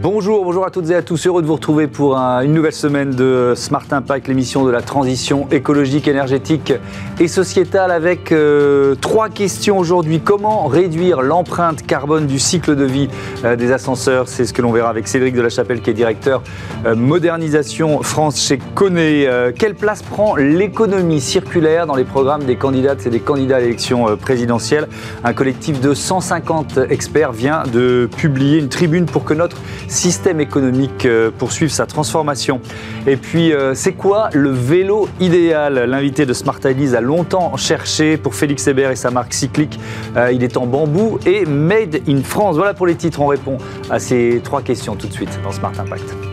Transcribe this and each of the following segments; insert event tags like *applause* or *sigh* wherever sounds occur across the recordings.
Bonjour, bonjour à toutes et à tous. Heureux de vous retrouver pour une nouvelle semaine de Smart Impact, l'émission de la transition écologique, énergétique et sociétale avec euh, trois questions aujourd'hui. Comment réduire l'empreinte carbone du cycle de vie euh, des ascenseurs? C'est ce que l'on verra avec Cédric de la Chapelle qui est directeur euh, modernisation France chez Coné. quelle place prend l'économie circulaire dans les programmes des candidates et des candidats à l'élection présidentielle? Un collectif de 150 experts vient de publier une tribune pour que notre système économique euh, poursuive sa transformation. Et puis, euh, c'est quoi le vélo idéal? L'invité de Smart a longtemps cherché pour Félix Hébert et sa marque cyclique. Euh, il est en bambou et made in France. Voilà pour les titres. On répond à ces trois questions tout de suite dans Smart Impact.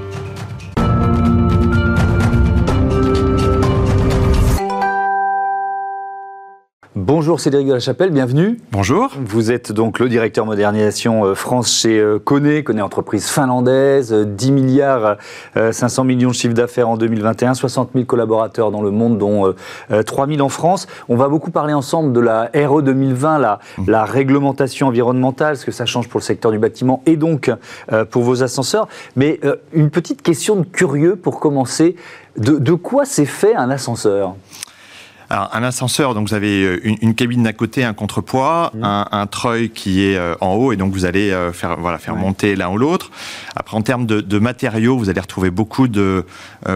Bonjour Cédric de la Chapelle, bienvenue. Bonjour. Vous êtes donc le directeur modernisation euh, France chez Kone, Kone entreprise finlandaise, 10 milliards 500 euh, millions de chiffre d'affaires en 2021, 60 000 collaborateurs dans le monde, dont 3 euh, 000 en France. On va beaucoup parler ensemble de la RE 2020, la, mmh. la réglementation environnementale, ce que ça change pour le secteur du bâtiment et donc pour vos ascenseurs. Mais une petite question de curieux pour commencer. De, de quoi s'est fait un ascenseur? Alors, un ascenseur, donc vous avez euh, une, cabine d'un côté, un contrepoids, mmh. un, un, treuil qui est euh, en haut, et donc vous allez euh, faire, voilà, faire monter l'un ou l'autre. Après, en termes de, de, matériaux, vous allez retrouver beaucoup de,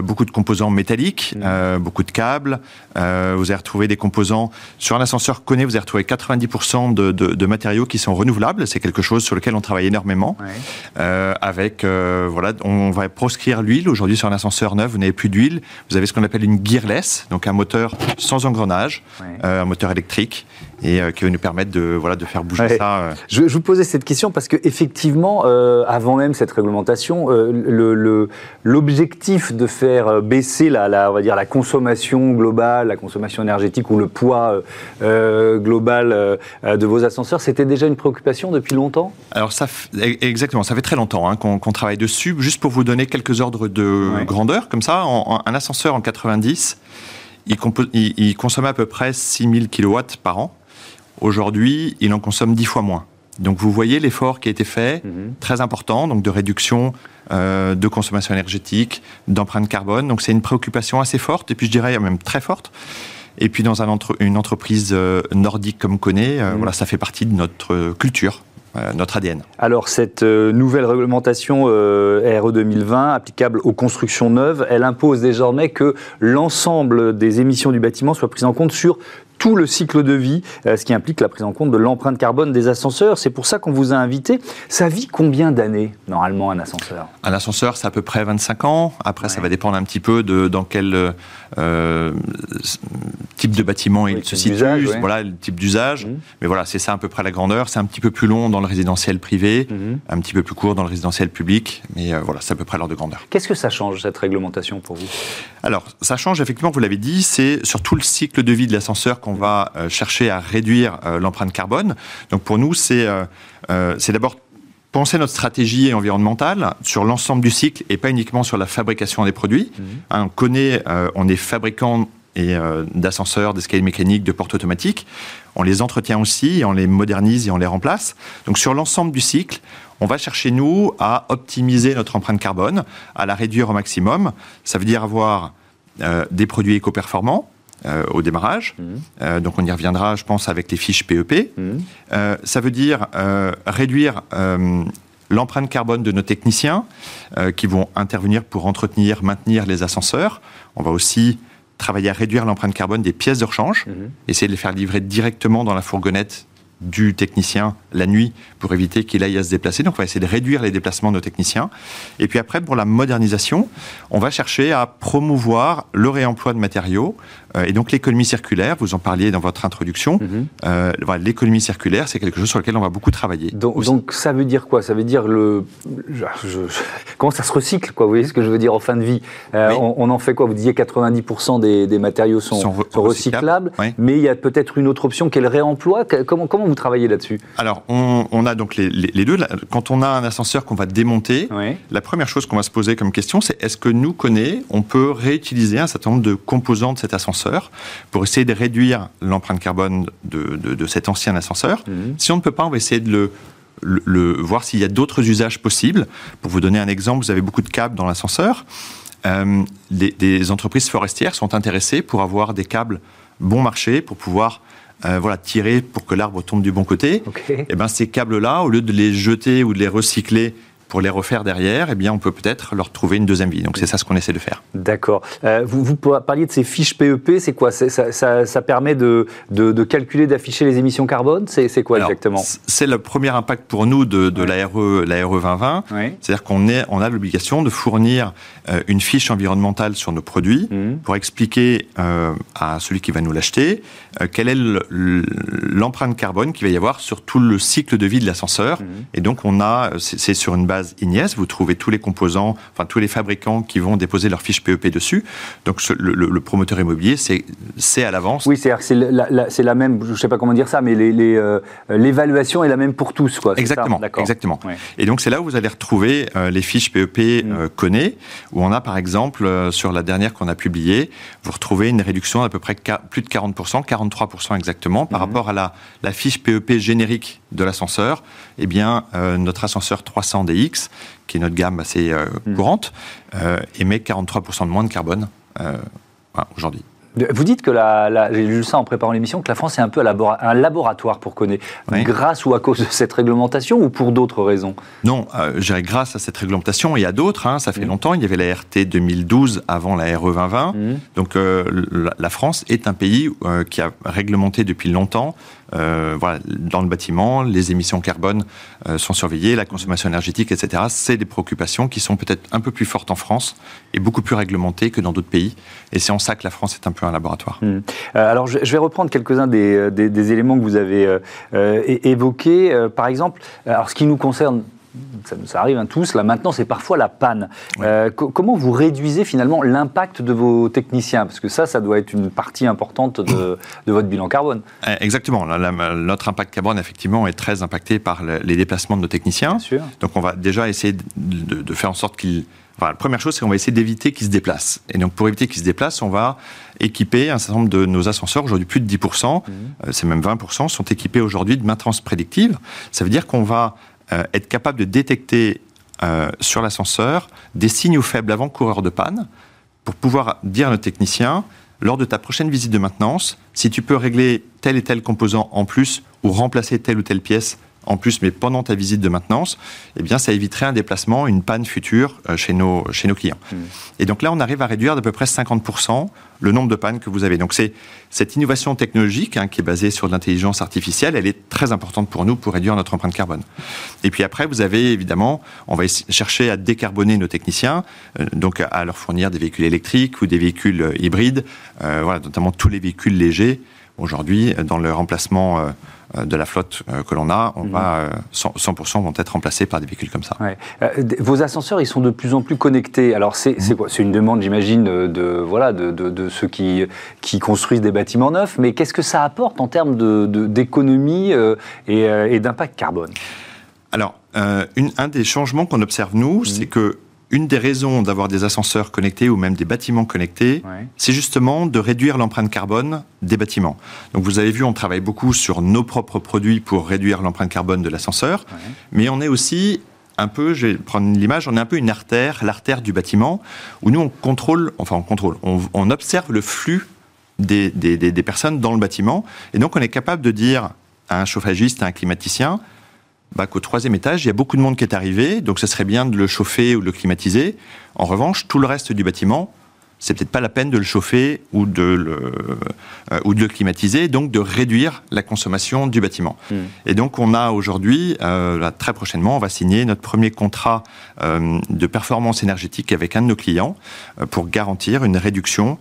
beaucoup de composants métalliques, mmh. beaucoup de câbles. vous allez retrouver des composants. Sur un ascenseur connu, vous allez retrouver 90% de, de, de, matériaux qui sont renouvelables. C'est quelque chose sur lequel on travaille énormément. avec, voilà, on va proscrire l'huile. Aujourd'hui, sur un ascenseur neuf, vous n'avez plus d'huile. Vous avez ce qu'on appelle une gearless, donc un moteur sans engrenage, euh, un moteur électrique, et euh, qui va nous permettre de, voilà, de faire bouger ça. Euh. Je, vous posais cette question parce qu'effectivement, avant même cette réglementation, l'objectif de faire baisser la, la, on va dire, la consommation globale, la consommation énergétique ou le poids global de vos ascenseurs, c'était déjà une préoccupation depuis longtemps? Alors, ça, e, exactement, ça fait très longtemps hein, qu'on travaille dessus. Juste pour vous donner quelques ordres de grandeur, comme ça, un ascenseur en 90, il, consommait à peu près 6000 kW par an. Aujourd'hui, il en consomme 10 fois moins. Donc vous voyez l'effort qui a été fait, mhm. très important, donc de réduction euh, de consommation énergétique, d'empreinte carbone. Donc c'est une préoccupation assez forte, et puis je dirais même très forte. Et puis dans une entreprise euh, nordique comme Connaît, euh, mhm. voilà, ça fait partie de notre culture. Euh, notre ADN. Alors cette euh, nouvelle réglementation euh, RE 2020 applicable aux constructions neuves, elle impose désormais que l'ensemble des émissions du bâtiment soient prises en compte sur tout le cycle de vie, euh, ce qui implique la prise en compte de l'empreinte carbone des ascenseurs. C'est pour ça qu'on vous a invité. Ça vit combien d'années, normalement, un ascenseur? Un ascenseur, c'est à peu près 25 ans. Après, ça va dépendre un petit peu de dans quel euh, type de bâtiment il se situe, voilà, le type d'usage. Mmh. Mais voilà, c'est ça à peu près la grandeur. C'est un petit peu plus long dans le résidentiel privé, mmh. un petit peu plus court dans le résidentiel public. Mais euh, voilà, c'est à peu près l'ordre de grandeur. Qu'est-ce que ça change, cette réglementation, pour vous? Alors, ça change, effectivement, vous l'avez dit, c'est sur tout le cycle de vie de l'ascenseur on va euh, chercher à réduire l'empreinte carbone. Donc pour nous, c'est c'est d'abord penser notre stratégie environnementale sur l'ensemble du cycle et pas uniquement sur la fabrication des produits. Mmh. Hein, on connaît, on est fabricant et d'ascenseurs, d'escaliers mécaniques, de portes automatiques. On les entretient aussi, on les modernise et on les remplace. Donc sur l'ensemble du cycle, on va chercher nous à optimiser notre empreinte carbone, à la réduire au maximum. Ça veut dire avoir des produits éco-performants, euh, au démarrage. Mmh. Euh, donc on y reviendra, je pense, avec les fiches PEP. Mmh. Euh, ça veut dire réduire l'empreinte carbone de nos techniciens qui vont intervenir pour entretenir, maintenir les ascenseurs. On va aussi travailler à réduire l'empreinte carbone des pièces de rechange, mmh. essayer de les faire livrer directement dans la fourgonnette du technicien la nuit pour éviter qu'il aille à se déplacer. Donc on va essayer de réduire les déplacements de nos techniciens. Et puis après, pour la modernisation, on va chercher à promouvoir le réemploi de matériaux euh, et donc l'économie circulaire. Vous en parliez dans votre introduction. Mhm. Euh, l'économie circulaire, c'est quelque chose sur lequel on va beaucoup travailler. Donc, ça veut dire quoi? Ça veut dire le comment ça se recycle quoi? Vous voyez ce que je veux dire en fin de vie? Euh, on, en fait quoi? Vous disiez 90% des, matériaux sont, recyclables, mais il y a peut-être une autre option qui est le réemploi. Comment comment vous travaillez là-dessus Alors, on, a donc les, deux. Quand on a un ascenseur qu'on va démonter, la première chose qu'on va se poser comme question, c'est est-ce que nous, connaît, on peut réutiliser un certain nombre de composants de cet ascenseur pour essayer de réduire l'empreinte carbone de, cet ancien ascenseur mhm. Si on ne peut pas, on va essayer de le le, voir s'il y a d'autres usages possibles. Pour vous donner un exemple, vous avez beaucoup de câbles dans l'ascenseur. Euh, des entreprises forestières sont intéressées pour avoir des câbles bon marché, pour pouvoir euh, voilà, tirer pour que l'arbre tombe du bon côté. Et eh ben ces câbles-là, au lieu de les jeter ou de les recycler pour les refaire derrière, eh bien, on peut peut-être leur trouver une deuxième vie. Donc, c'est ça ce qu'on essaie de faire. D'accord. Euh, vous, vous, parliez de ces fiches PEP, c'est quoi? Ça, ça, ça, permet de, de, calculer, d'afficher les émissions carbone? C'est quoi exactement? C'est le premier impact pour nous de, de l'ARE, l'ARE 2020. C'est-à-dire qu'on on a l'obligation de fournir euh, une fiche environnementale sur nos produits mmh. pour expliquer euh, à celui qui va nous l'acheter quelle est l'empreinte carbone qu'il va y avoir sur tout le cycle de vie de l'ascenseur. Mmh. Et donc, on a, c'est sur une base Ignes, vous trouvez tous les composants, enfin tous les fabricants qui vont déposer leur fiche PEP dessus. Donc le, promoteur immobilier, c'est à l'avance. Oui, c'est la, la, même, je ne sais pas comment dire ça, mais euh, l'évaluation les, est la même pour tous. Quoi, exactement. exactement. Et donc c'est là où vous allez retrouver euh, les fiches PEP euh, connais, où on a par exemple, sur la dernière qu'on a publiée, vous retrouvez une réduction d'à peu près plus de 40%, 43% exactement, par mm. rapport à la, la fiche PEP générique de l'ascenseur. Eh bien, notre ascenseur 300 DI qui est notre gamme assez euh, hmm. courante, euh, émet 43% de moins de carbone euh, aujourd'hui. Vous dites que la, j'ai lu ça en préparant l'émission, que la France est un peu un laboratoire pour connaître, grâce ou à cause de cette réglementation ou pour d'autres raisons? Non, je dirais grâce à cette réglementation et à d'autres. Hein, ça fait hmm. longtemps. Il y avait la RT 2012 avant la RE 2020. Hmm. Donc la, France est un pays qui a réglementé depuis longtemps euh, voilà, dans le bâtiment, les émissions carbone euh, sont surveillées, la consommation énergétique, etc. C'est des préoccupations qui sont peut-être un peu plus fortes en France et beaucoup plus réglementées que dans d'autres pays. Et c'est en ça que la France est un peu un laboratoire. Hmm. Euh, alors, je, vais reprendre quelques-uns des, des, éléments que vous avez évoqués. par exemple, alors ce qui nous concerne ça arrive à tous, là maintenant c'est parfois la panne. Euh, comment vous réduisez finalement l'impact de vos techniciens? Parce que ça, ça doit être une partie importante de, votre bilan carbone. Eh, exactement, notre impact carbone effectivement est très impacté par les déplacements de nos techniciens. Donc on va déjà essayer de, faire en sorte qu'ils... la première chose, c'est qu'on va essayer d'éviter qu'ils se déplacent. Et donc, pour éviter qu'ils se déplacent, on va équiper un certain nombre de nos ascenseurs, aujourd'hui plus de 10%, mmh. euh, c'est même 20%, sont équipés aujourd'hui de maintenance prédictive. Ça veut dire qu'on va euh, être capable de détecter euh, sur l'ascenseur des signaux faibles avant-coureurs de panne pour pouvoir dire à nos techniciens, lors de ta prochaine visite de maintenance, si tu peux régler tel et tel composant en plus ou remplacer telle ou telle pièce en plus, mais pendant ta visite de maintenance, eh bien, ça éviterait un déplacement, une panne future euh, chez, nos, chez nos clients. Hmm. Et donc là, on arrive à réduire d'à peu près 50% le nombre de pannes que vous avez. Donc c'est cette innovation technologique hein, qui est basée sur l'intelligence artificielle, elle est très importante pour nous pour réduire notre empreinte carbone. Et puis après, vous avez évidemment, on va chercher à décarboner nos techniciens, euh, donc à leur fournir des véhicules électriques ou des véhicules euh, hybrides, voilà, notamment tous les véhicules légers aujourd'hui dans le remplacement euh, de la flotte euh, que l'on a, on mhm. va 100%, euh, vont être remplacés par des véhicules comme ça. vos ascenseurs, ils sont de plus en plus connectés. Alors c'est mhm. quoi? C'est une demande, j'imagine, de, voilà de, de, ceux qui, qui construisent des bâtiments neufs. Mais qu'est-ce que ça apporte en termes d'économie et, et d'impact carbone? Alors, un des changements qu'on observe nous, mhm. c'est que une des raisons d'avoir des ascenseurs connectés ou même des bâtiments connectés, c'est justement de réduire l'empreinte carbone des bâtiments. Donc vous avez vu, on travaille beaucoup sur nos propres produits pour réduire l'empreinte carbone de l'ascenseur, mais on est aussi un peu, je vais prendre l'image, on est un peu une artère, l'artère du bâtiment, où nous on contrôle, enfin on contrôle, on, observe le flux des, des personnes dans le bâtiment, et donc on est capable de dire à un chauffagiste, à un climaticien, bah, qu'au troisième étage, il y a beaucoup de monde qui est arrivé, donc ce serait bien de le chauffer ou de le climatiser. En revanche, tout le reste du bâtiment, c'est peut-être pas la peine de le chauffer ou de le, euh, ou de le climatiser, donc de réduire la consommation du bâtiment. Hmm. Et donc on a aujourd'hui, euh, très prochainement, on va signer notre premier contrat euh, de performance énergétique avec un de nos clients pour garantir une réduction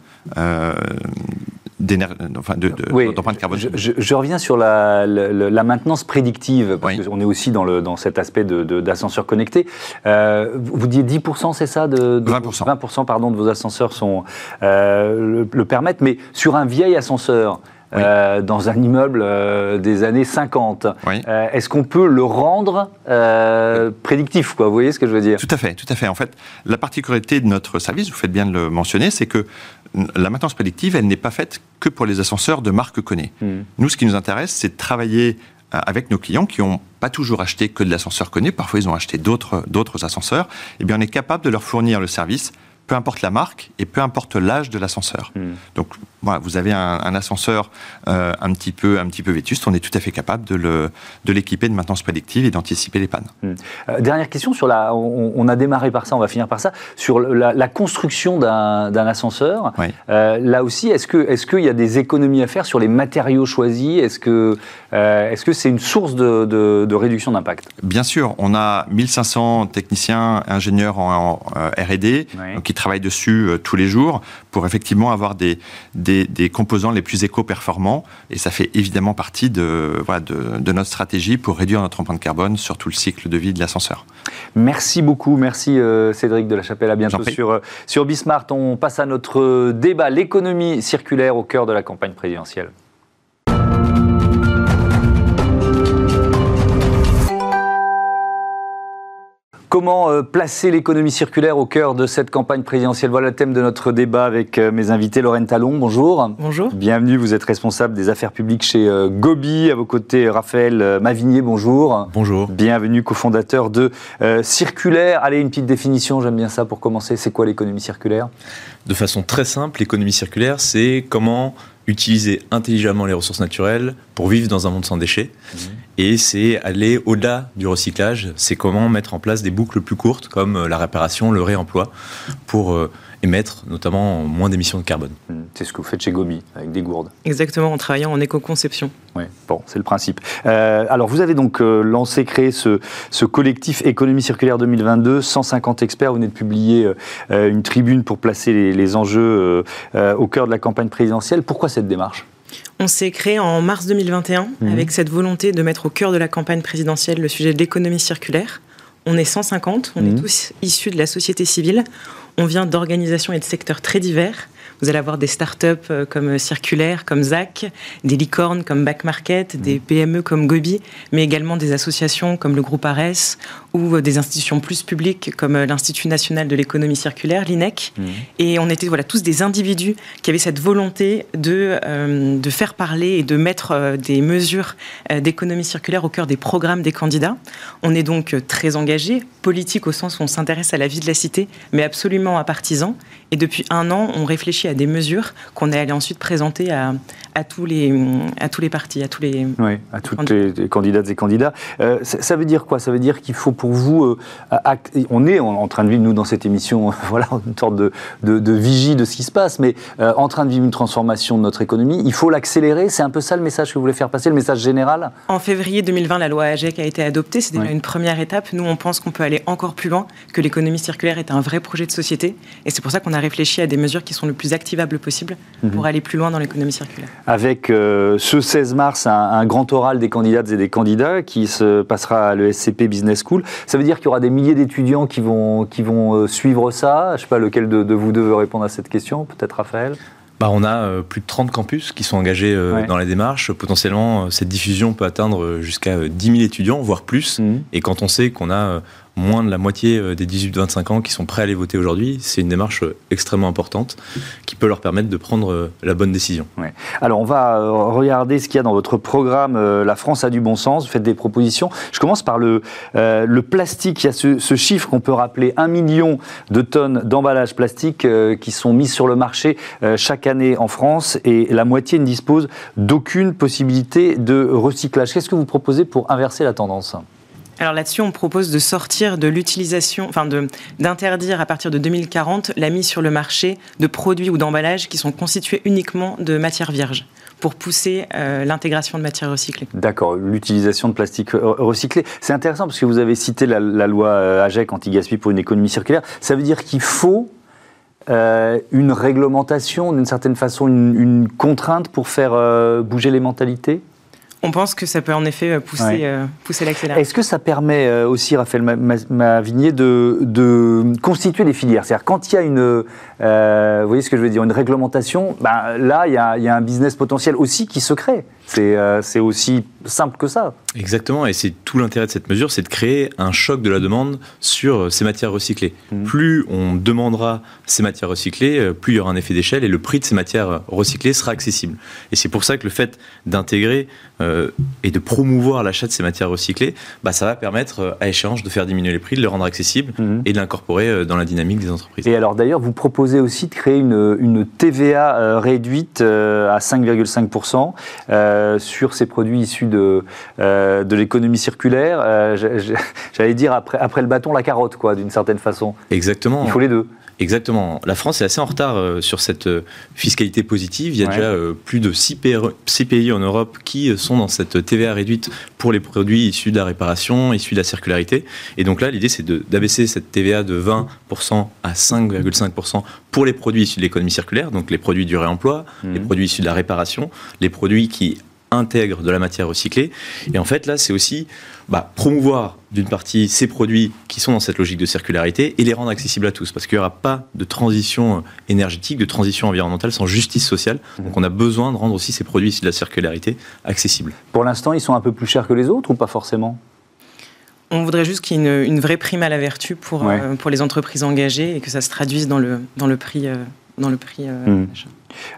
enfin de, carbone. Je, reviens sur la, maintenance prédictive, parce qu'on est aussi dans, le, dans cet aspect d'ascenseur connecté. Euh, vous dites 10%, c'est ça de, 20%. 20% pardon, de vos ascenseurs sont, euh, le, permettent, mais sur un vieil ascenseur, euh, dans un immeuble des années 50. Est-ce qu'on peut le rendre prédictif quoi, Vous voyez ce que je veux dire? Tout à fait, tout à fait. En fait, la particularité de notre service, vous faites bien de le mentionner, c'est que la maintenance prédictive, elle n'est pas faite que pour les ascenseurs de marque connue. Hmm. Nous, ce qui nous intéresse, c'est de travailler avec nos clients qui n'ont pas toujours acheté que de l'ascenseur connu, parfois ils ont acheté d'autres ascenseurs, eh bien on est capable de leur fournir le service peu importe la marque et peu importe l'âge de l'ascenseur. Hmm. Donc voilà, vous avez un, ascenseur euh, un, petit peu, un petit peu vétuste, on est tout à fait capable de l'équiper de, de maintenance prédictive et d'anticiper les pannes. Hmm. Euh, dernière question sur la, on, a démarré par ça, on va finir par ça, sur la, construction d'un ascenseur. Euh, là aussi, est-ce qu'il y a des économies à faire sur les matériaux choisis? Est-ce que est-ce que c'est une source de, de, réduction d'impact? Bien sûr, on a 1500 techniciens, ingénieurs en, R&D qui travaille dessus tous les jours pour effectivement avoir des, des, composants les plus éco-performants. Et ça fait évidemment partie de, voilà, de, notre stratégie pour réduire notre empreinte carbone sur tout le cycle de vie de l'ascenseur. Merci beaucoup. Merci euh, Cédric de la Chapelle. À bientôt sur, euh, sur Bismart. On passe à notre débat, l'économie circulaire au cœur de la campagne présidentielle. Comment euh, placer l'économie circulaire au cœur de cette campagne présidentielle? Voilà le thème de notre débat avec euh, mes invités. Lorraine Talon, bonjour. Bonjour. Bienvenue, vous êtes responsable des affaires publiques chez euh, Gobi. À vos côtés, Raphaël Mavigné, bonjour. Bonjour. Bienvenue, cofondateur de Circulaire. Allez, une petite définition, j'aime bien ça pour commencer. C'est quoi l'économie circulaire? De façon très simple, l'économie circulaire, c'est comment utiliser intelligemment les ressources naturelles pour vivre dans un monde sans déchets. Mmh. Et c'est aller au-delà du recyclage, c'est comment mettre en place des boucles plus courtes comme euh, la réparation, le réemploi, pour euh, émettre notamment moins d'émissions de carbone. Mmh. C'est ce que vous faites chez Gobi, avec des gourdes. Exactement, en travaillant en éco-conception. Oui, bon, c'est le principe. Euh, alors, vous avez donc lancé, créé ce, ce, collectif Économie circulaire 2022, 150 experts. Vous venez de publier une tribune pour placer les, les enjeux au cœur de la campagne présidentielle. Pourquoi cette démarche? On s'est créé en mars 2021 mhm. avec cette volonté de mettre au cœur de la campagne présidentielle le sujet de l'économie circulaire. On est 150, on est mhm. tous issus de la société civile, on vient d'organisations et de secteurs très divers. Vous allez avoir des startups euh, comme Circulaire, comme ZAC, des licornes comme Back Market, des mhm. PME comme Gobi, mais également des associations comme le groupe ARES ou euh, des institutions plus publiques comme euh, l'Institut national de l'économie circulaire, l'INEC. Mmh. Et on était voilà, tous des individus qui avaient cette volonté de, euh, de faire parler et de mettre des mesures d'économie circulaire au cœur des programmes des candidats. On est donc très engagés, politique au sens où on s'intéresse à la vie de la cité, mais absolument à partisans. Et depuis un an, on réfléchit à des mesures qu'on est allé ensuite présenter à, à, tous les, à tous les partis, à tous les... Oui, à toutes les, candidates et candidats. ça veut dire quoi? Ça veut dire qu'il faut pour vous, euh, on est en, train de vivre, nous, dans cette émission, *laughs* voilà, une sorte de, de, vigie de ce qui se passe, mais euh, en train de vivre une transformation de notre économie. Il faut l'accélérer. C'est un peu ça le message que vous voulez faire passer, le message général? En février 2020, la loi AGEC a été adoptée. C'est déjà une première étape. Nous, on pense qu'on peut aller encore plus loin, que l'économie circulaire est un vrai projet de société. Et c'est pour ça qu'on a réfléchi à des mesures qui sont le plus activables possible mhm. pour aller plus loin dans l'économie circulaire. Avec euh, ce 16 mars, un, un, grand oral des candidates et des candidats qui se passera à l'ESCP Business School. Ça veut dire qu'il y aura des milliers d'étudiants qui vont, qui vont euh, suivre ça. Je ne sais pas lequel de, vous deux veut répondre à cette question. Peut-être Raphaël bah, on a euh, plus de 30 campus qui sont engagés euh, dans la démarche. Potentiellement, cette diffusion peut atteindre jusqu'à 10 000 étudiants, voire plus. Mmh. Et quand on sait qu'on a moins de la moitié euh, des 18-25 ans qui sont prêts à aller voter aujourd'hui. C'est une démarche euh, extrêmement importante qui peut leur permettre de prendre euh, la bonne décision. Alors on va regarder ce qu'il y a dans votre programme La France a du bon sens. Vous faites des propositions. Je commence par le, plastique. Il y a ce, chiffre qu'on peut rappeler 1 million de tonnes d'emballage plastique qui sont mises sur le marché chaque année en France et la moitié ne dispose d'aucune possibilité de recyclage. Qu'est-ce que vous proposez pour inverser la tendance? Alors là-dessus, on propose de sortir de l'utilisation, enfin d'interdire à partir de 2040 la mise sur le marché de produits ou d'emballages qui sont constitués uniquement de matières vierges pour pousser euh, l'intégration de matières recyclées. D'accord, l'utilisation de plastique euh, recyclé. C'est intéressant parce que vous avez cité la, loi euh, AGEC anti-gaspi pour une économie circulaire. Ça veut dire qu'il faut une réglementation, d'une certaine façon, une, contrainte pour faire bouger les mentalités? On pense que ça peut en effet euh, pousser, euh, pousser l'accélérateur. Est-ce que ça permet euh, aussi, Raphaël Mavigné, de, de constituer des filières? C'est-à-dire, quand il y a une, vous voyez ce que je veux dire, une réglementation, ben, là, il y, a, il y, a, un business potentiel aussi qui se crée. C'est aussi simple que ça. Exactement, et c'est tout l'intérêt de cette mesure, c'est de créer un choc de la demande sur ces matières recyclées. Mmh. Plus on demandera ces matières recyclées, plus il y aura un effet d'échelle et le prix de ces matières recyclées sera accessible. Et c'est pour ça que le fait d'intégrer et de promouvoir l'achat de ces matières recyclées, bah, ça va permettre à échange de faire diminuer les prix, de les rendre accessibles mmh. et de l'incorporer dans la dynamique des entreprises. Et alors d'ailleurs, vous proposez aussi de créer une, une TVA réduite à 5,5% sur ces produits issus de, euh, de l'économie circulaire. Euh, j'allais dire après, après le bâton, la carotte, quoi, d'une certaine façon. Exactement. Il faut les deux. Exactement. La France est assez en retard euh, sur cette fiscalité positive. Il y a déjà plus de 6 pays, en Europe qui sont dans cette TVA réduite pour les produits issus de la réparation, issus de la circularité. Et donc là, l'idée, c'est d'abaisser cette TVA de 20% à 5,5% pour les produits issus de l'économie circulaire, donc les produits du réemploi, mmh. les produits issus de la réparation, les produits qui intègre de la matière recyclée. Et en fait, là, c'est aussi bah, promouvoir d'une partie ces produits qui sont dans cette logique de circularité et les rendre accessibles à tous. Parce qu'il n'y aura pas de transition énergétique, de transition environnementale sans justice sociale. Donc on a besoin de rendre aussi ces produits issus de la circularité accessibles. Pour l'instant, ils sont un peu plus chers que les autres ou pas forcément? On voudrait juste qu'il y ait une, vraie prime à la vertu pour, euh, pour les entreprises engagées et que ça se traduise dans le, dans le prix, euh, dans le prix euh, mmh.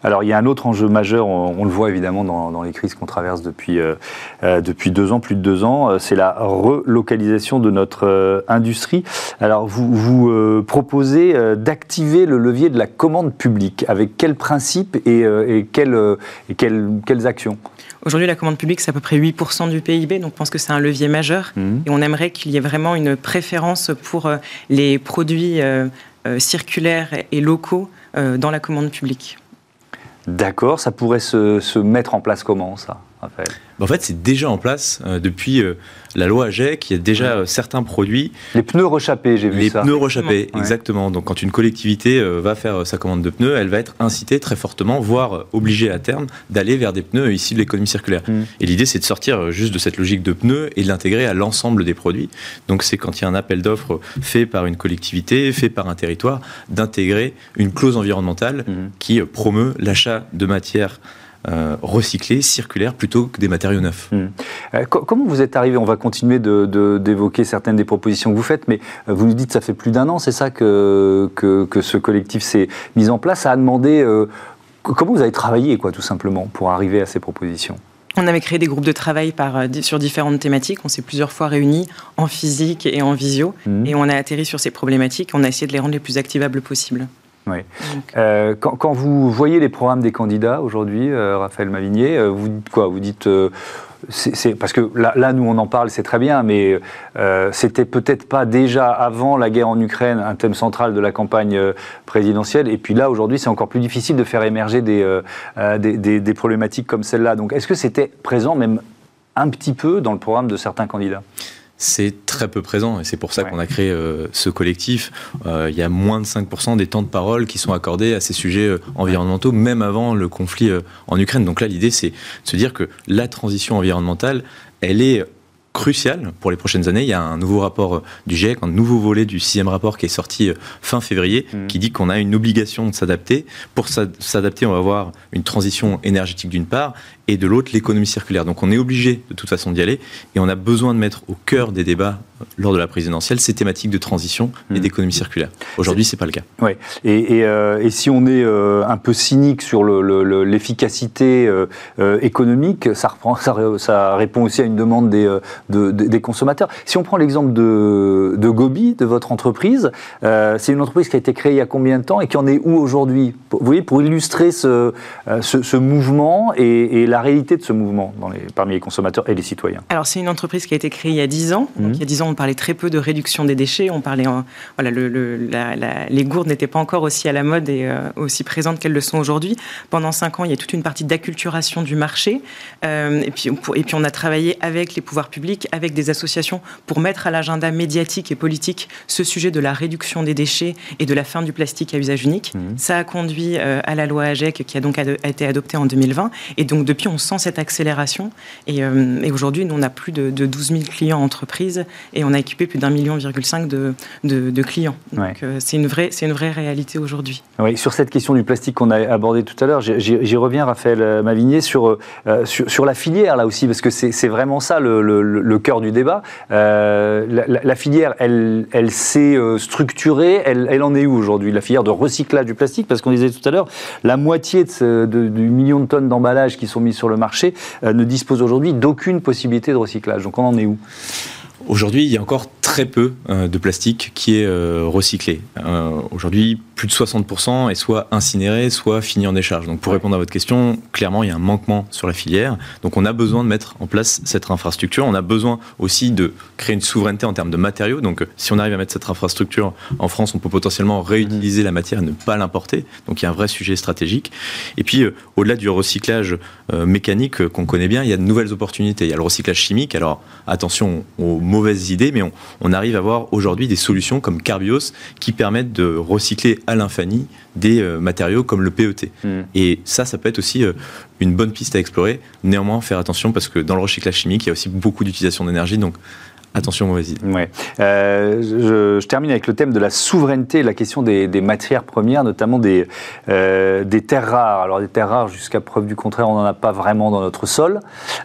Alors il y a un autre enjeu majeur, on, le voit évidemment dans, les crises qu'on traverse depuis, euh, euh, depuis deux ans, plus de deux ans, euh, c'est la relocalisation de notre industrie. Alors vous, vous proposez d'activer le levier de la commande publique. Avec quels principes et, quelles, actions? Aujourd'hui, la commande publique, c'est à peu près 8% du PIB, donc je pense que c'est un levier majeur. Mmh. Et on aimerait qu'il y ait vraiment une préférence pour les produits circulaires et locaux dans la commande publique. D'accord, ça pourrait se, mettre en place comment ça, Raphaël En fait, c'est déjà en place euh, depuis euh, la loi AGEC, il y a déjà euh, certains produits. Les pneus rechappés, j'ai vu ça. Les pneus rechappés, exactement. Donc, quand une collectivité va faire sa commande de pneus, elle va être incitée très fortement, voire obligée à terme, d'aller vers des pneus issus de l'économie circulaire. Mm. Et l'idée, c'est de sortir juste de cette logique de pneus et de l'intégrer à l'ensemble des produits. Donc, c'est quand il y a un appel d'offres fait par une collectivité, fait par un territoire, d'intégrer une clause environnementale mm. qui promeut l'achat de matières euh, recyclés, circulaires, plutôt que des matériaux neufs. Hmm. Euh, comment vous êtes arrivé On va continuer d'évoquer certaines des propositions que vous faites, mais euh, vous nous dites que ça fait plus d'un an, c'est ça que, que, ce collectif s'est mis en place. Ça a demandé comment vous avez travaillé, quoi, tout simplement, pour arriver à ces propositions? On avait créé des groupes de travail par, sur différentes thématiques. On s'est plusieurs fois réunis en physique et en visio. Hmm. Et on a atterri sur ces problématiques. On a essayé de les rendre les plus activables possibles. Oui. Euh, quand, vous voyez les programmes des candidats aujourd'hui, euh, Raphaël Mavigné, euh, vous dites quoi? Vous dites. parce que là, là, nous, on en parle, c'est très bien, mais c'était peut-être pas déjà avant la guerre en Ukraine un thème central de la campagne présidentielle. Et puis là, aujourd'hui, c'est encore plus difficile de faire émerger des, des, des problématiques comme celle-là. Donc, est-ce que c'était présent même un petit peu dans le programme de certains candidats? C'est très peu présent et c'est pour ça qu'on a créé euh, ce collectif. Euh, il y a moins de 5% des temps de parole qui sont accordés à ces sujets euh, environnementaux, même avant le conflit en Ukraine. Donc là, l'idée, c'est de se dire que la transition environnementale, elle est crucial pour les prochaines années. Il y a un nouveau rapport euh, du GIEC, un nouveau volet du sixième rapport qui est sorti euh, fin février, mmh. qui dit qu'on a une obligation de s'adapter. Pour s'adapter, on va avoir une transition énergétique d'une part, et de l'autre, l'économie circulaire. Donc on est obligé de toute façon d'y aller, et on a besoin de mettre au cœur des débats lors de la présidentielle ces thématiques de transition et mmh. d'économie circulaire. Aujourd'hui, c'est pas le cas. Ouais. Et, et, si on est un peu cynique sur l'efficacité économique, ça, reprend, ça, ça, répond aussi à une demande des des consommateurs. Si on prend l'exemple de, de, Gobi, de votre entreprise, euh, c'est une entreprise qui a été créée il y a combien de temps et qui en est où aujourd'hui? Vous voyez, pour illustrer ce, euh, ce, mouvement et, la réalité de ce mouvement dans les, parmi les consommateurs et les citoyens. Alors, c'est une entreprise qui a été créée il y a 10 ans. Donc, mhm. il y a 10 ans, on parlait très peu de réduction des déchets. On parlait, voilà, le, les gourdes n'étaient pas encore aussi à la mode et euh, aussi présentes qu'elles le sont aujourd'hui. Pendant 5 ans, il y a toute une partie d'acculturation du marché. et, puis, et puis, on a travaillé avec les pouvoirs publics avec des associations pour mettre à l'agenda médiatique et politique ce sujet de la réduction des déchets et de la fin du plastique à usage unique. Mmh. Ça a conduit euh, à la loi AGEC qui a donc été adoptée en 2020. Et donc depuis, on sent cette accélération. Et, aujourd'hui, nous, on a plus de, 12 000 clients entreprises et on a équipé plus d'un million, cinq de, de, clients. Donc, c'est une, vraie, une vraie réalité aujourd'hui. Oui, sur cette question du plastique qu'on a abordé tout à l'heure, j'y reviens, Raphaël Mavigné, sur, sur, la filière, là aussi, parce que c'est vraiment ça le, le, cœur du débat. La, la, filière, elle, elle s'est structurée, elle, elle en est où aujourd'hui, la filière de recyclage du plastique? Parce qu'on disait tout à l'heure, la moitié de, du million de tonnes d'emballages qui sont mis sur le marché euh, ne dispose aujourd'hui d'aucune possibilité de recyclage. Donc on en est où? Aujourd'hui, il y a encore très peu euh, de plastique qui est euh, recyclé. Aujourd'hui, plus de 60% est soit incinéré, soit fini en décharge. Donc pour répondre à votre question, clairement, il y a un manquement sur la filière. Donc on a besoin de mettre en place cette infrastructure. On a besoin aussi de créer une souveraineté en termes de matériaux. Donc si on arrive à mettre cette infrastructure en France, on peut potentiellement réutiliser la matière et ne pas l'importer. Donc il y a un vrai sujet stratégique. Et puis euh, au-delà du recyclage euh, mécanique euh, qu'on connaît bien, il y a de nouvelles opportunités. Il y a le recyclage chimique. Alors attention aux mauvaises idées, mais on, on arrive à avoir aujourd'hui des solutions comme Carbios qui permettent de recycler à l'infini des euh, matériaux comme le PET. Hmm. Et ça, ça peut être aussi euh, une bonne piste à explorer. Néanmoins, faire attention parce que dans le recyclage chimique, il y a aussi beaucoup d'utilisation d'énergie. Donc, Attention, mauvaise idée. Ouais. Euh, je, termine avec le thème de la souveraineté, la question des, matières premières, notamment des, euh, des terres rares. Alors, des terres rares, jusqu'à preuve du contraire, on n'en a pas vraiment dans notre sol.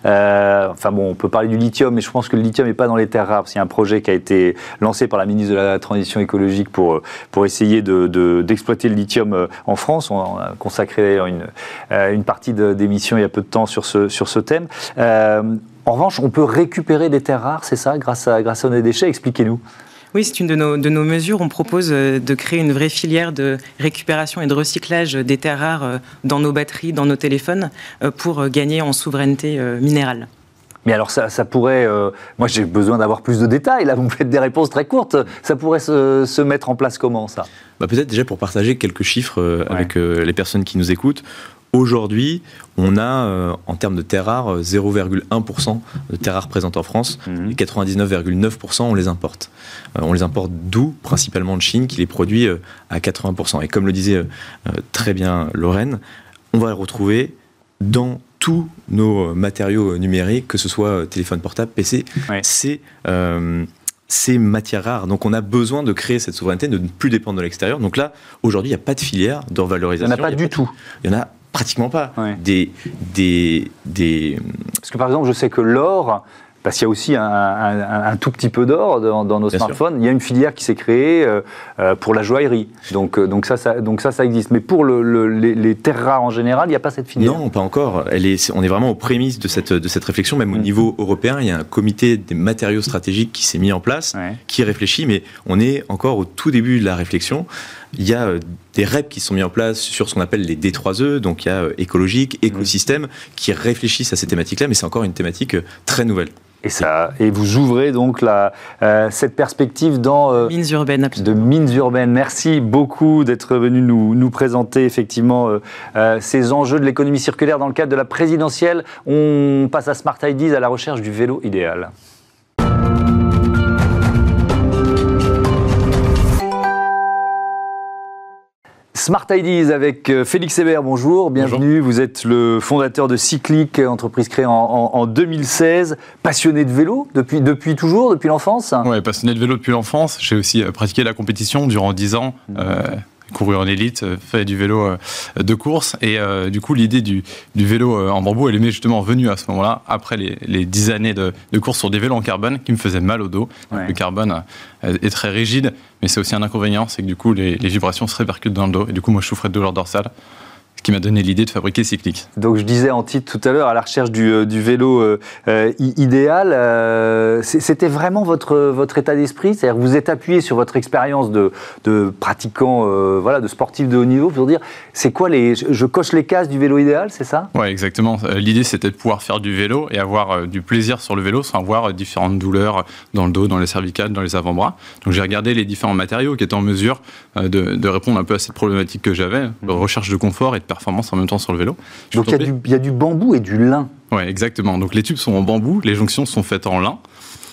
Euh, enfin bon, on peut parler du lithium, mais je pense que le lithium n'est pas dans les terres rares, a un projet qui a été lancé par la ministre de la Transition écologique pour, pour essayer d'exploiter de, le lithium en France. On a consacré une, une partie d'émission il y a peu de temps sur ce, sur ce thème. En revanche, on peut récupérer des terres rares, c'est ça, grâce à, grâce à nos déchets Expliquez-nous. Oui, c'est une de nos, de nos, mesures. On propose euh, de créer une vraie filière de récupération et de recyclage des terres rares euh, dans nos batteries, dans nos téléphones, euh, pour gagner en souveraineté minérale. Mais alors ça, pourrait, moi j'ai besoin d'avoir plus de détails, là vous me faites des réponses très courtes, ça pourrait se, mettre en place comment ça? Bah, Peut-être déjà pour partager quelques chiffres avec les personnes qui nous écoutent. Aujourd'hui, on a, euh, en termes de terres rares, 0,1% de terres rares présentes en France, et 99,9% on les importe. Euh, on les importe d'où? Principalement de Chine, qui les produit euh, à 80%. Et comme le disait très bien Lorraine, on va les retrouver dans tous nos matériaux numériques, que ce soit téléphone portable, PC, c'est ces matières rares. Donc on a besoin de créer cette souveraineté, de ne plus dépendre de l'extérieur. Donc là, aujourd'hui, il n'y a pas de filière de revalorisation. Il n'y en a pas du tout. Il y en a Pratiquement pas. Des, des, des... Parce que par exemple, je sais que l'or, parce qu'il y a aussi un, tout petit peu d'or dans, nos smartphones. Il y a une filière qui s'est créée euh, euh, pour la joaillerie. Donc, euh, donc, ça, ça, donc ça, ça existe. Mais pour le, les, terres rares en général, il n'y a pas cette filière Non, pas encore. Elle est, on est vraiment aux prémices de cette, de cette réflexion. Même au mm. niveau européen, il y a un comité des matériaux stratégiques qui s'est mis en place, qui réfléchit, mais on est encore au tout début de la réflexion. Il y a des REP qui sont mis en place sur ce qu'on appelle les D3E, donc il y a écologique, mm. écosystème, qui réfléchissent à ces thématiques-là, mais c'est encore une thématique très nouvelle. Et, ça, et vous ouvrez donc la, euh, cette perspective dans... Euh, mines urbaines, absolument. De mines urbaines. Merci beaucoup d'être venu nous, nous, présenter effectivement euh, ces enjeux de l'économie circulaire dans le cadre de la présidentielle. On passe à Smart Ideas, à la recherche du vélo idéal. Smart Ideas avec euh, Félix Hébert, bonjour, bienvenue. Vous êtes le fondateur de Cyclic, entreprise créée en, 2016. Passionné de vélo depuis, depuis toujours, depuis l'enfance? Oui, passionné de vélo depuis l'enfance. J'ai aussi euh, pratiqué la compétition durant 10 ans. Mmh. Euh, couru en élite, euh, fait du vélo euh, de course. Et euh, du coup, l'idée du, vélo en bambou, elle est justement venue à ce moment-là, après les, dix années de, course sur des vélos en carbone qui me faisaient mal au dos. Le carbone est très rigide, mais c'est aussi un inconvénient, c'est que du coup, les, les, vibrations se répercutent dans le dos. Et du coup, moi, je souffrais de douleur dorsale qui m'a donné l'idée de fabriquer Cyclic. Donc je disais en titre tout à l'heure, à la recherche du, euh, vélo euh, euh, idéal, c'était vraiment votre, votre état d'esprit? C'est-à-dire vous êtes appuyé sur votre expérience de, de pratiquant, voilà, de sportif de haut niveau pour dire, c'est quoi les... Je coche les cases du vélo idéal, c'est ça? Ouais, exactement. L'idée c'était de pouvoir faire du vélo et avoir du plaisir sur le vélo sans avoir différentes douleurs dans le dos, dans les cervicales, dans les avant-bras. Donc j'ai regardé les différents matériaux qui étaient en mesure de, de, répondre un peu à cette problématique que j'avais, de recherche de confort et de performance en même temps sur le vélo. Donc il y, a du bambou et du lin. Oui, exactement. Donc les tubes sont en bambou, les jonctions sont faites en lin.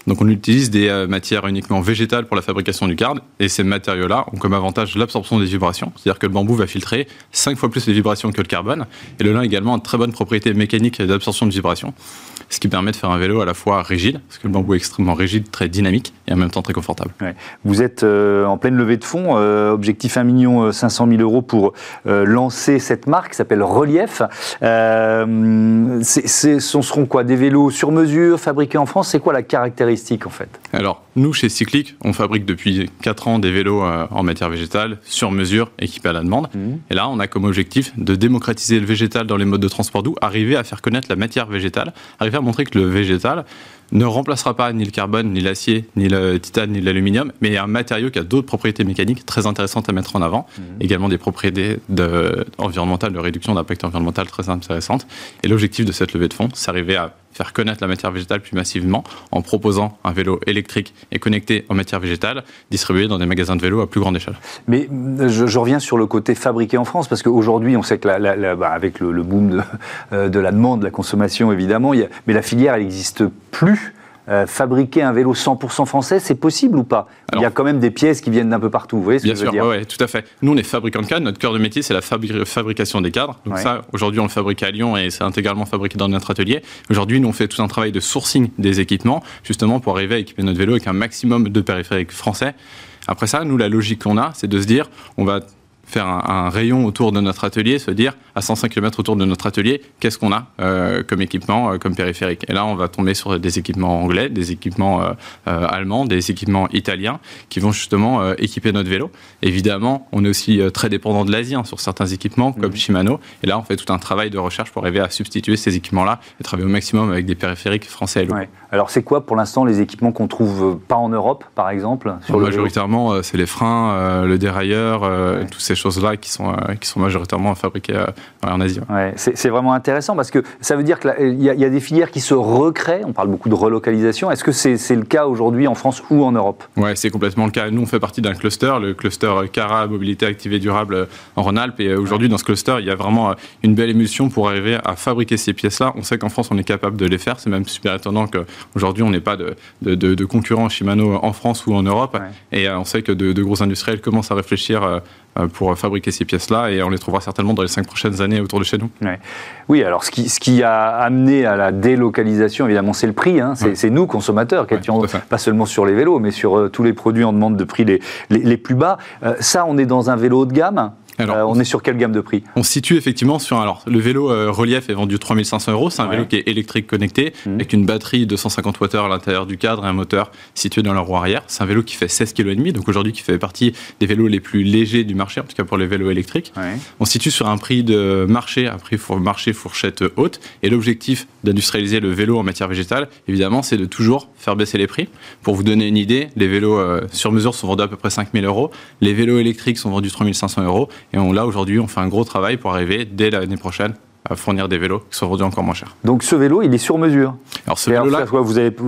Donc on utilise des euh, matières uniquement végétales pour la fabrication du card, et ces matériaux-là ont comme avantage l'absorption des vibrations, c'est-à-dire que le bambou va filtrer 5 fois plus les vibrations que le carbone, et le lin également a de très bonnes propriétés mécaniques d'absorption de vibrations, ce qui permet de faire un vélo à la fois rigide, parce que le bambou est extrêmement rigide, très dynamique, et en même temps très confortable. Vous êtes euh, en pleine levée de fonds, euh, objectif 1 million 500 000 euros pour lancer cette marque qui s'appelle Relief. ce seront quoi? Des vélos sur mesure, fabriqués en France? C'est quoi la caractéristique en fait. Alors, nous, chez Cyclic, on fabrique depuis 4 ans des vélos euh, en matière végétale, sur mesure, équipés à la demande. Mmh. Et là, on a comme objectif de démocratiser le végétal dans les modes de transport doux, arriver à faire connaître la matière végétale, arriver à montrer que le végétal ne remplacera pas ni le carbone, ni l'acier, ni le titane, ni l'aluminium, mais un matériau qui a d'autres propriétés mécaniques très intéressantes à mettre en avant, mmh. également des propriétés de, environnementales, de réduction d'impact environnemental très intéressantes. Et l'objectif de cette levée de fonds, c'est arriver à faire connaître la matière végétale plus massivement en proposant un vélo électrique et connecté en matière végétale distribué dans des magasins de vélos à plus grande échelle. Mais je, reviens sur le côté fabriqué en France parce qu'aujourd'hui on sait que bah, avec le, boom de, *laughs* euh, la demande, de la consommation évidemment, mais la filière elle n'existe plus. Euh, fabriquer un vélo 100% français, c'est possible ou pas Il y a quand même des pièces qui viennent d'un peu partout, vous voyez ce bien que je sûr, dire ouais, tout à fait. Nous, on est fabricant de cadres. Notre cœur de métier, c'est la fabrication des cadres. Donc ça, aujourd'hui, on le fabrique à Lyon et c'est intégralement fabriqué dans notre atelier. Aujourd'hui, nous, on fait tout un travail de sourcing des équipements, justement pour arriver à équiper notre vélo avec un maximum de périphériques français. Après ça, nous, la logique qu'on a, c'est de se dire, on va faire un, rayon autour de notre atelier, se dire à 105 km autour de notre atelier, qu'est-ce qu'on a euh, comme équipement, euh, comme périphérique. Et là, on va tomber sur des équipements anglais, des équipements euh, allemands, des équipements italiens qui vont justement équiper notre vélo. Évidemment, on est aussi très dépendant de l'Asie hein, sur certains équipements comme mmh. Shimano. Et là, on fait tout un travail de recherche pour arriver à substituer ces équipements-là et travailler au maximum avec des périphériques français et locaux. Alors, c'est quoi pour l'instant les équipements qu'on trouve pas en Europe, par exemple sur Majoritairement, c'est les freins, le dérailleur, tous ces choses-là qui sont, euh, qui sont majoritairement fabriquées euh, en Asie. Ouais, c'est vraiment intéressant parce que ça veut dire qu'il y, y, a des filières qui se recréent. On parle beaucoup de relocalisation. Est-ce que c'est le cas aujourd'hui en France ou en Europe? Oui, c'est complètement le cas. Nous, on fait partie d'un cluster, le cluster CARA, Mobilité Active et Durable en Rhône-Alpes. Et aujourd'hui, dans ce cluster, il y a vraiment une belle émulsion pour arriver à fabriquer ces pièces-là. On sait qu'en France, on est capable de les faire. C'est même super étonnant qu'aujourd'hui, on n'ait pas de, de, de, concurrents Shimano en France ou en Europe. Et euh, on sait que de, gros industriels commencent à réfléchir euh, pour fabriquer ces pièces-là et on les trouvera certainement dans les cinq prochaines années autour de chez nous. Oui, alors ce qui, ce qui a amené à la délocalisation, évidemment, c'est le prix. Hein. C'est nous, consommateurs, qui étions pas seulement sur les vélos, mais sur euh, tous les produits en demande de prix les, les, plus bas. Euh, ça, on est dans un vélo haut de gamme alors, euh, on est sur quelle gamme de prix? On se situe effectivement sur. Alors, le vélo euh, relief est vendu 3500 euros. C'est un vélo qui est électrique connecté, mmh. avec une batterie de 250 Wh à l'intérieur du cadre et un moteur situé dans la roue arrière. C'est un vélo qui fait 16 kg et demi, donc aujourd'hui qui fait partie des vélos les plus légers du marché, en tout cas pour les vélos électriques. On se situe sur un prix de marché, un prix pour marché fourchette haute. Et l'objectif d'industrialiser le vélo en matière végétale, évidemment, c'est de toujours faire baisser les prix. Pour vous donner une idée, les vélos euh, sur mesure sont vendus à peu près 5000 euros. Les vélos électriques sont vendus 3500 euros. Et là, aujourd'hui, on fait un gros travail pour arriver dès l'année prochaine à fournir des vélos qui sont vendus encore moins cher. Donc ce vélo, il est sur mesure. Alors ce vélo-là,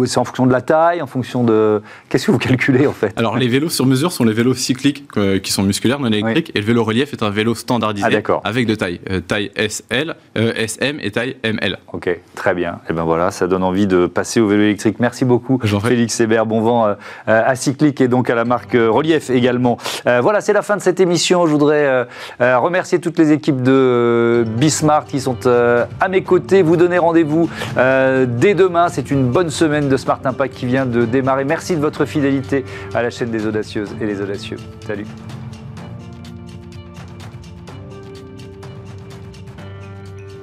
c'est en fonction de la taille, en fonction de, qu'est-ce que vous calculez en fait? Alors les vélos sur mesure sont les vélos cycliques euh, qui sont musculaires, non électriques, et le vélo relief est un vélo standardisé ah, avec deux tailles, euh, taille SL, euh, SM et taille ML. Ok, très bien. Et ben voilà, ça donne envie de passer au vélo électrique. Merci beaucoup, Félix Hébert. Bon vent à Cyclique et donc à la marque Relief également. voilà, c'est la fin de cette émission. Je voudrais remercier toutes les équipes de Bismart qui sont euh, à mes côtés. Vous donnez rendez-vous euh, dès demain. C'est une bonne semaine de Smart Impact qui vient de démarrer. Merci de votre fidélité à la chaîne des audacieuses et les audacieux. Salut.